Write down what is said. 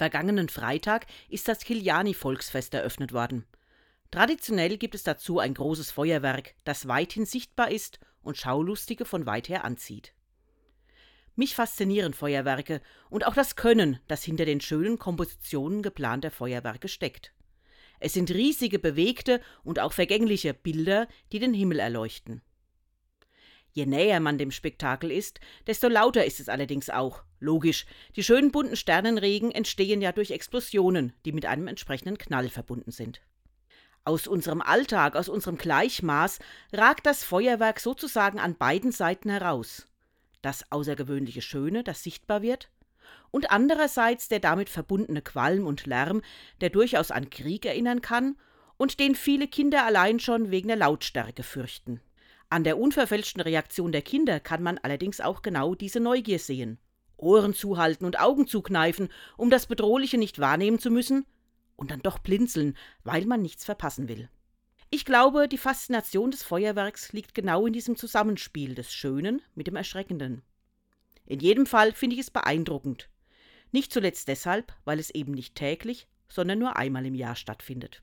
Vergangenen Freitag ist das Kiliani-Volksfest eröffnet worden. Traditionell gibt es dazu ein großes Feuerwerk, das weithin sichtbar ist und Schaulustige von weit her anzieht. Mich faszinieren Feuerwerke und auch das Können, das hinter den schönen Kompositionen geplanter Feuerwerke steckt. Es sind riesige, bewegte und auch vergängliche Bilder, die den Himmel erleuchten. Je näher man dem Spektakel ist, desto lauter ist es allerdings auch. Logisch, die schönen bunten Sternenregen entstehen ja durch Explosionen, die mit einem entsprechenden Knall verbunden sind. Aus unserem Alltag, aus unserem Gleichmaß ragt das Feuerwerk sozusagen an beiden Seiten heraus. Das außergewöhnliche Schöne, das sichtbar wird, und andererseits der damit verbundene Qualm und Lärm, der durchaus an Krieg erinnern kann und den viele Kinder allein schon wegen der Lautstärke fürchten. An der unverfälschten Reaktion der Kinder kann man allerdings auch genau diese Neugier sehen. Ohren zuhalten und Augen zukneifen, um das Bedrohliche nicht wahrnehmen zu müssen, und dann doch blinzeln, weil man nichts verpassen will. Ich glaube, die Faszination des Feuerwerks liegt genau in diesem Zusammenspiel des Schönen mit dem Erschreckenden. In jedem Fall finde ich es beeindruckend. Nicht zuletzt deshalb, weil es eben nicht täglich, sondern nur einmal im Jahr stattfindet.